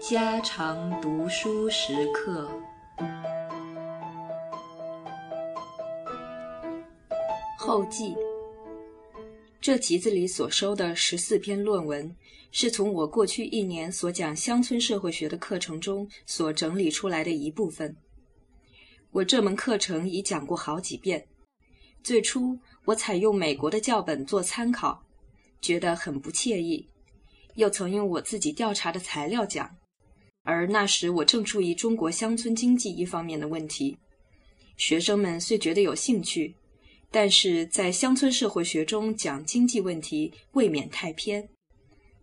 家常读书时刻。后记：这集子里所收的十四篇论文，是从我过去一年所讲乡村社会学的课程中所整理出来的一部分。我这门课程已讲过好几遍。最初我采用美国的教本做参考，觉得很不惬意，又曾用我自己调查的材料讲。而那时我正注意中国乡村经济一方面的问题，学生们虽觉得有兴趣，但是在乡村社会学中讲经济问题未免太偏，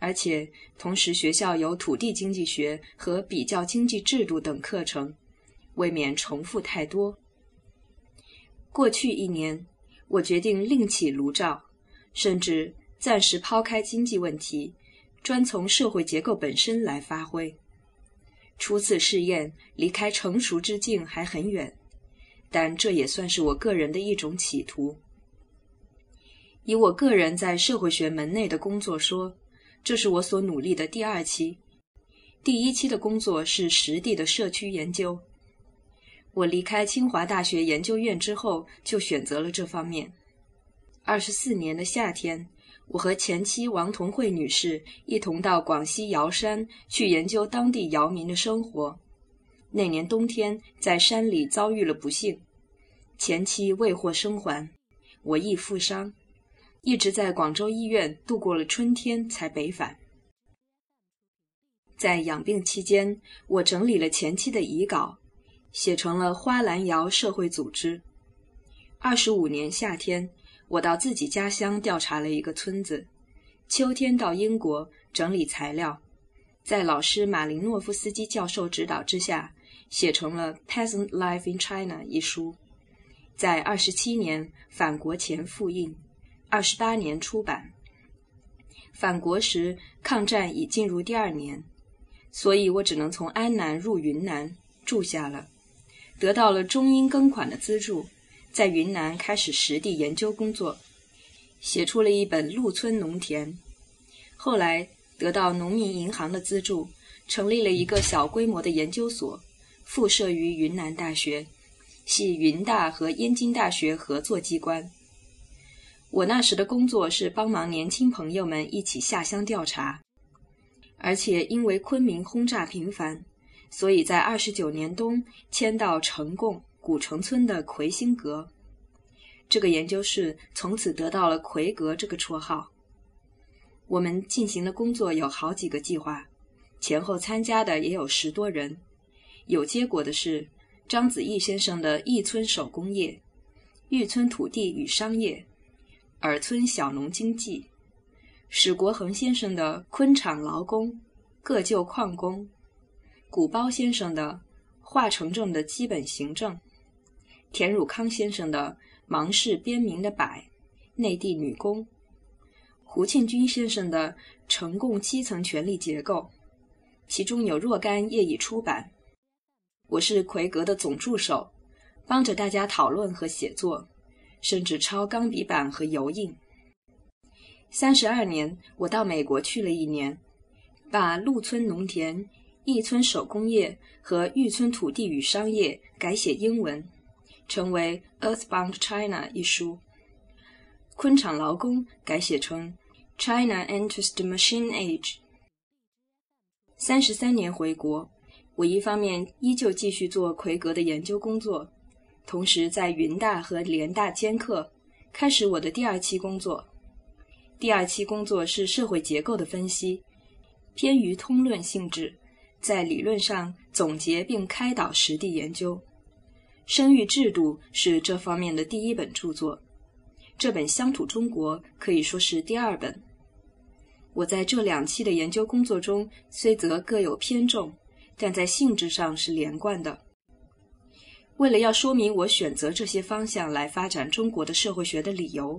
而且同时学校有土地经济学和比较经济制度等课程，未免重复太多。过去一年，我决定另起炉灶，甚至暂时抛开经济问题，专从社会结构本身来发挥。初次试验，离开成熟之境还很远，但这也算是我个人的一种企图。以我个人在社会学门内的工作说，这是我所努力的第二期。第一期的工作是实地的社区研究。我离开清华大学研究院之后，就选择了这方面。二十四年的夏天。我和前妻王同慧女士一同到广西瑶山去研究当地瑶民的生活。那年冬天，在山里遭遇了不幸，前妻未获生还，我亦负伤，一直在广州医院度过了春天才北返。在养病期间，我整理了前妻的遗稿，写成了《花兰瑶社会组织》。二十五年夏天。我到自己家乡调查了一个村子，秋天到英国整理材料，在老师马林诺夫斯基教授指导之下，写成了《Peasant Life in China》一书，在二十七年返国前复印，二十八年出版。返国时抗战已进入第二年，所以我只能从安南入云南住下了，得到了中英庚款的资助。在云南开始实地研究工作，写出了一本《陆村农田》。后来得到农民银行的资助，成立了一个小规模的研究所，附设于云南大学，系云大和燕京大学合作机关。我那时的工作是帮忙年轻朋友们一起下乡调查，而且因为昆明轰炸频繁，所以在二十九年冬迁到呈贡。古城村的魁星阁，这个研究室从此得到了“魁阁”这个绰号。我们进行的工作有好几个计划，前后参加的也有十多人。有结果的是张子毅先生的“一村手工业”、“玉村土地与商业”、“尔村小农经济”、史国恒先生的“昆场劳工”、“各旧矿工”、古包先生的“化城镇的基本行政”。田汝康先生的《芒市边民的柏》，内地女工；胡庆军先生的《城共基层权力结构》，其中有若干业已出版。我是奎格的总助手，帮着大家讨论和写作，甚至抄钢笔板和油印。三十二年，我到美国去了一年，把陆村农田、义村手工业和玉村土地与商业改写英文。成为《Earthbound China》一书，昆场劳工改写成《China Enters the Machine Age》。三十三年回国，我一方面依旧继续做奎格的研究工作，同时在云大和联大兼课，开始我的第二期工作。第二期工作是社会结构的分析，偏于通论性质，在理论上总结并开导实地研究。生育制度是这方面的第一本著作，这本《乡土中国》可以说是第二本。我在这两期的研究工作中，虽则各有偏重，但在性质上是连贯的。为了要说明我选择这些方向来发展中国的社会学的理由，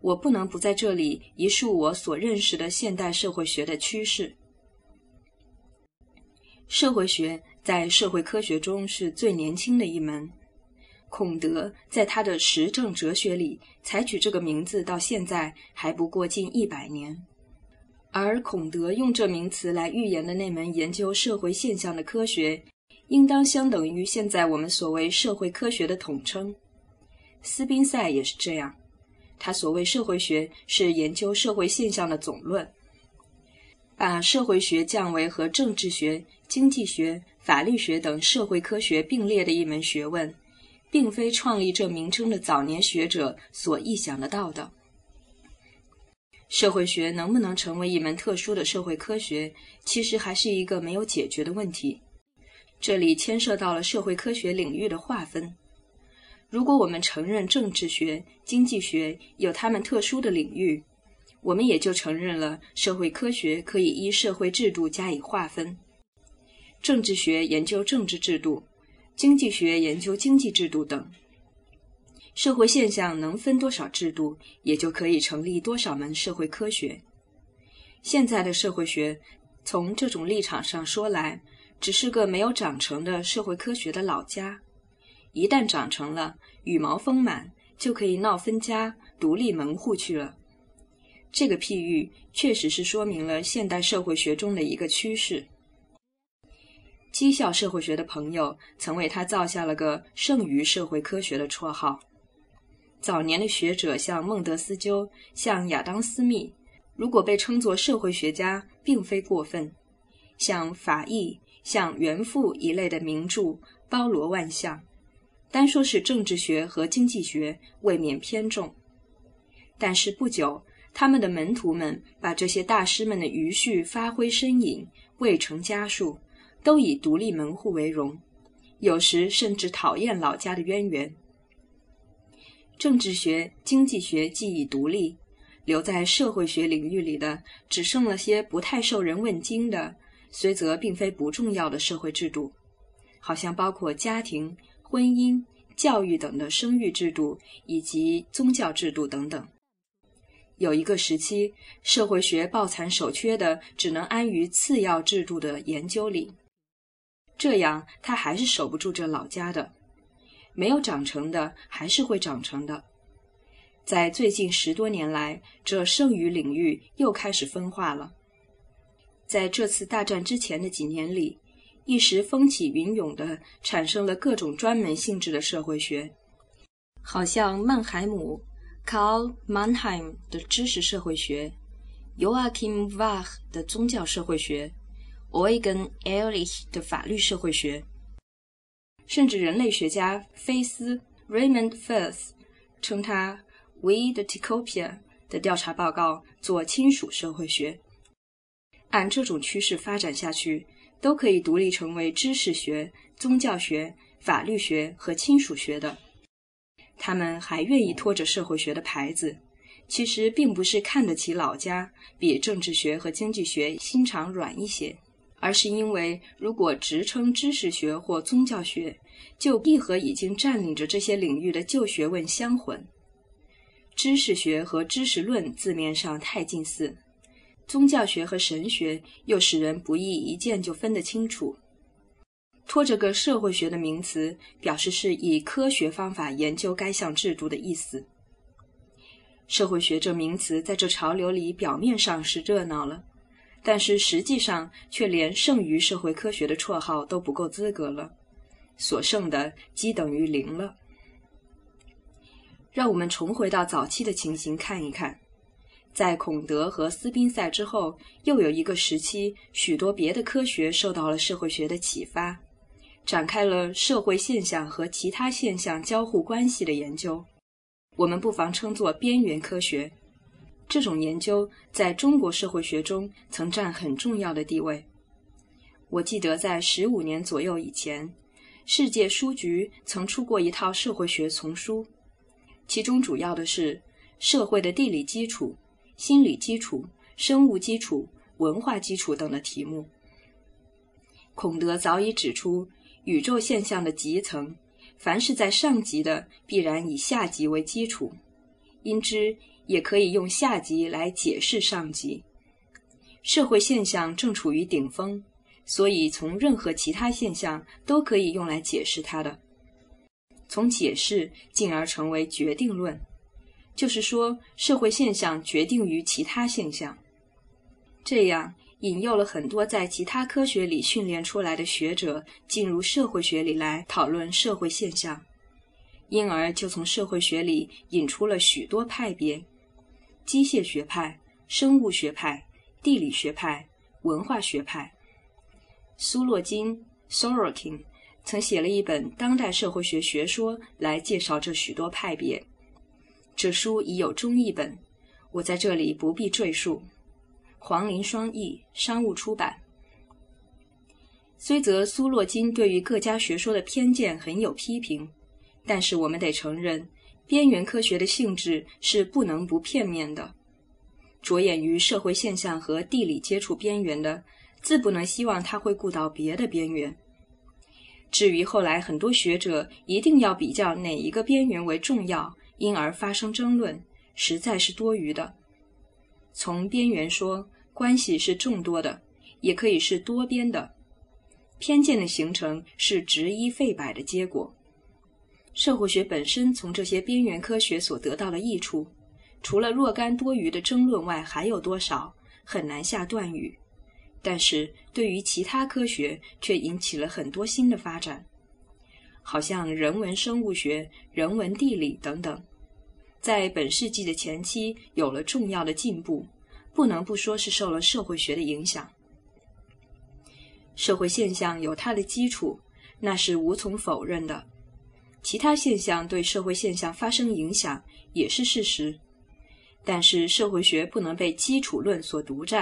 我不能不在这里一述我所认识的现代社会学的趋势。社会学。在社会科学中是最年轻的一门，孔德在他的实证哲学里采取这个名字，到现在还不过近一百年。而孔德用这名词来预言的那门研究社会现象的科学，应当相等于现在我们所谓社会科学的统称。斯宾塞也是这样，他所谓社会学是研究社会现象的总论，把社会学降为和政治学、经济学、法律学等社会科学并列的一门学问，并非创立这名称的早年学者所臆想得到的。社会学能不能成为一门特殊的社会科学，其实还是一个没有解决的问题。这里牵涉到了社会科学领域的划分。如果我们承认政治学、经济学有他们特殊的领域，我们也就承认了社会科学可以依社会制度加以划分。政治学研究政治制度，经济学研究经济制度等。社会现象能分多少制度，也就可以成立多少门社会科学。现在的社会学，从这种立场上说来，只是个没有长成的社会科学的老家。一旦长成了，羽毛丰满，就可以闹分家、独立门户去了。这个譬喻确实是说明了现代社会学中的一个趋势。讥笑社会学的朋友曾为他造下了个“剩余社会科学”的绰号。早年的学者像孟德斯鸠、像亚当·斯密，如果被称作社会学家，并非过分。像法义、像袁复一类的名著包罗万象，单说是政治学和经济学，未免偏重。但是不久，他们的门徒们把这些大师们的余绪发挥身影，未成家数，都以独立门户为荣，有时甚至讨厌老家的渊源。政治学、经济学既已独立，留在社会学领域里的只剩了些不太受人问津的，虽则并非不重要的社会制度，好像包括家庭、婚姻、教育等的生育制度，以及宗教制度等等。有一个时期，社会学抱残守缺的，只能安于次要制度的研究里，这样他还是守不住这老家的。没有长成的，还是会长成的。在最近十多年来，这剩余领域又开始分化了。在这次大战之前的几年里，一时风起云涌的产生了各种专门性质的社会学，好像曼海姆 （Karl Mannheim） 的知识社会学，Joachim Wach 的宗教社会学，Eugen Ehrlich 的法律社会学。甚至人类学家菲斯 （Raymond Firth） 称他 “We the Ticopia” 的调查报告做亲属社会学。按这种趋势发展下去，都可以独立成为知识学、宗教学、法律学和亲属学的。他们还愿意拖着社会学的牌子，其实并不是看得起老家，比政治学和经济学心肠软一些。而是因为，如果直称知识学或宗教学，就必和已经占领着这些领域的旧学问相混。知识学和知识论字面上太近似，宗教学和神学又使人不易一见就分得清楚。拖着个社会学的名词，表示是以科学方法研究该项制度的意思。社会学这名词在这潮流里，表面上是热闹了。但是实际上，却连剩余社会科学的绰号都不够资格了，所剩的即等于零了。让我们重回到早期的情形看一看，在孔德和斯宾塞之后，又有一个时期，许多别的科学受到了社会学的启发，展开了社会现象和其他现象交互关系的研究，我们不妨称作边缘科学。这种研究在中国社会学中曾占很重要的地位。我记得在十五年左右以前，世界书局曾出过一套社会学丛书，其中主要的是社会的地理基础、心理基础、生物基础、文化基础等的题目。孔德早已指出，宇宙现象的极层，凡是在上级的，必然以下级为基础，因之。也可以用下级来解释上级。社会现象正处于顶峰，所以从任何其他现象都可以用来解释它的。从解释进而成为决定论，就是说社会现象决定于其他现象。这样引诱了很多在其他科学里训练出来的学者进入社会学里来讨论社会现象，因而就从社会学里引出了许多派别：机械学派、生物学派、地理学派、文化学派。苏洛金 （Sorokin） 曾写了一本《当代社会学学说》来介绍这许多派别。这书已有中译本，我在这里不必赘述。黄林双译，商务出版。虽则苏洛金对于各家学说的偏见很有批评，但是我们得承认，边缘科学的性质是不能不片面的。着眼于社会现象和地理接触边缘的，自不能希望他会顾到别的边缘。至于后来很多学者一定要比较哪一个边缘为重要，因而发生争论，实在是多余的。从边缘说，关系是众多的，也可以是多边的。偏见的形成是执一废百的结果。社会学本身从这些边缘科学所得到的益处，除了若干多余的争论外，还有多少，很难下断语。但是对于其他科学，却引起了很多新的发展，好像人文生物学、人文地理等等。在本世纪的前期有了重要的进步，不能不说是受了社会学的影响。社会现象有它的基础，那是无从否认的；其他现象对社会现象发生影响也是事实。但是社会学不能被基础论所独占。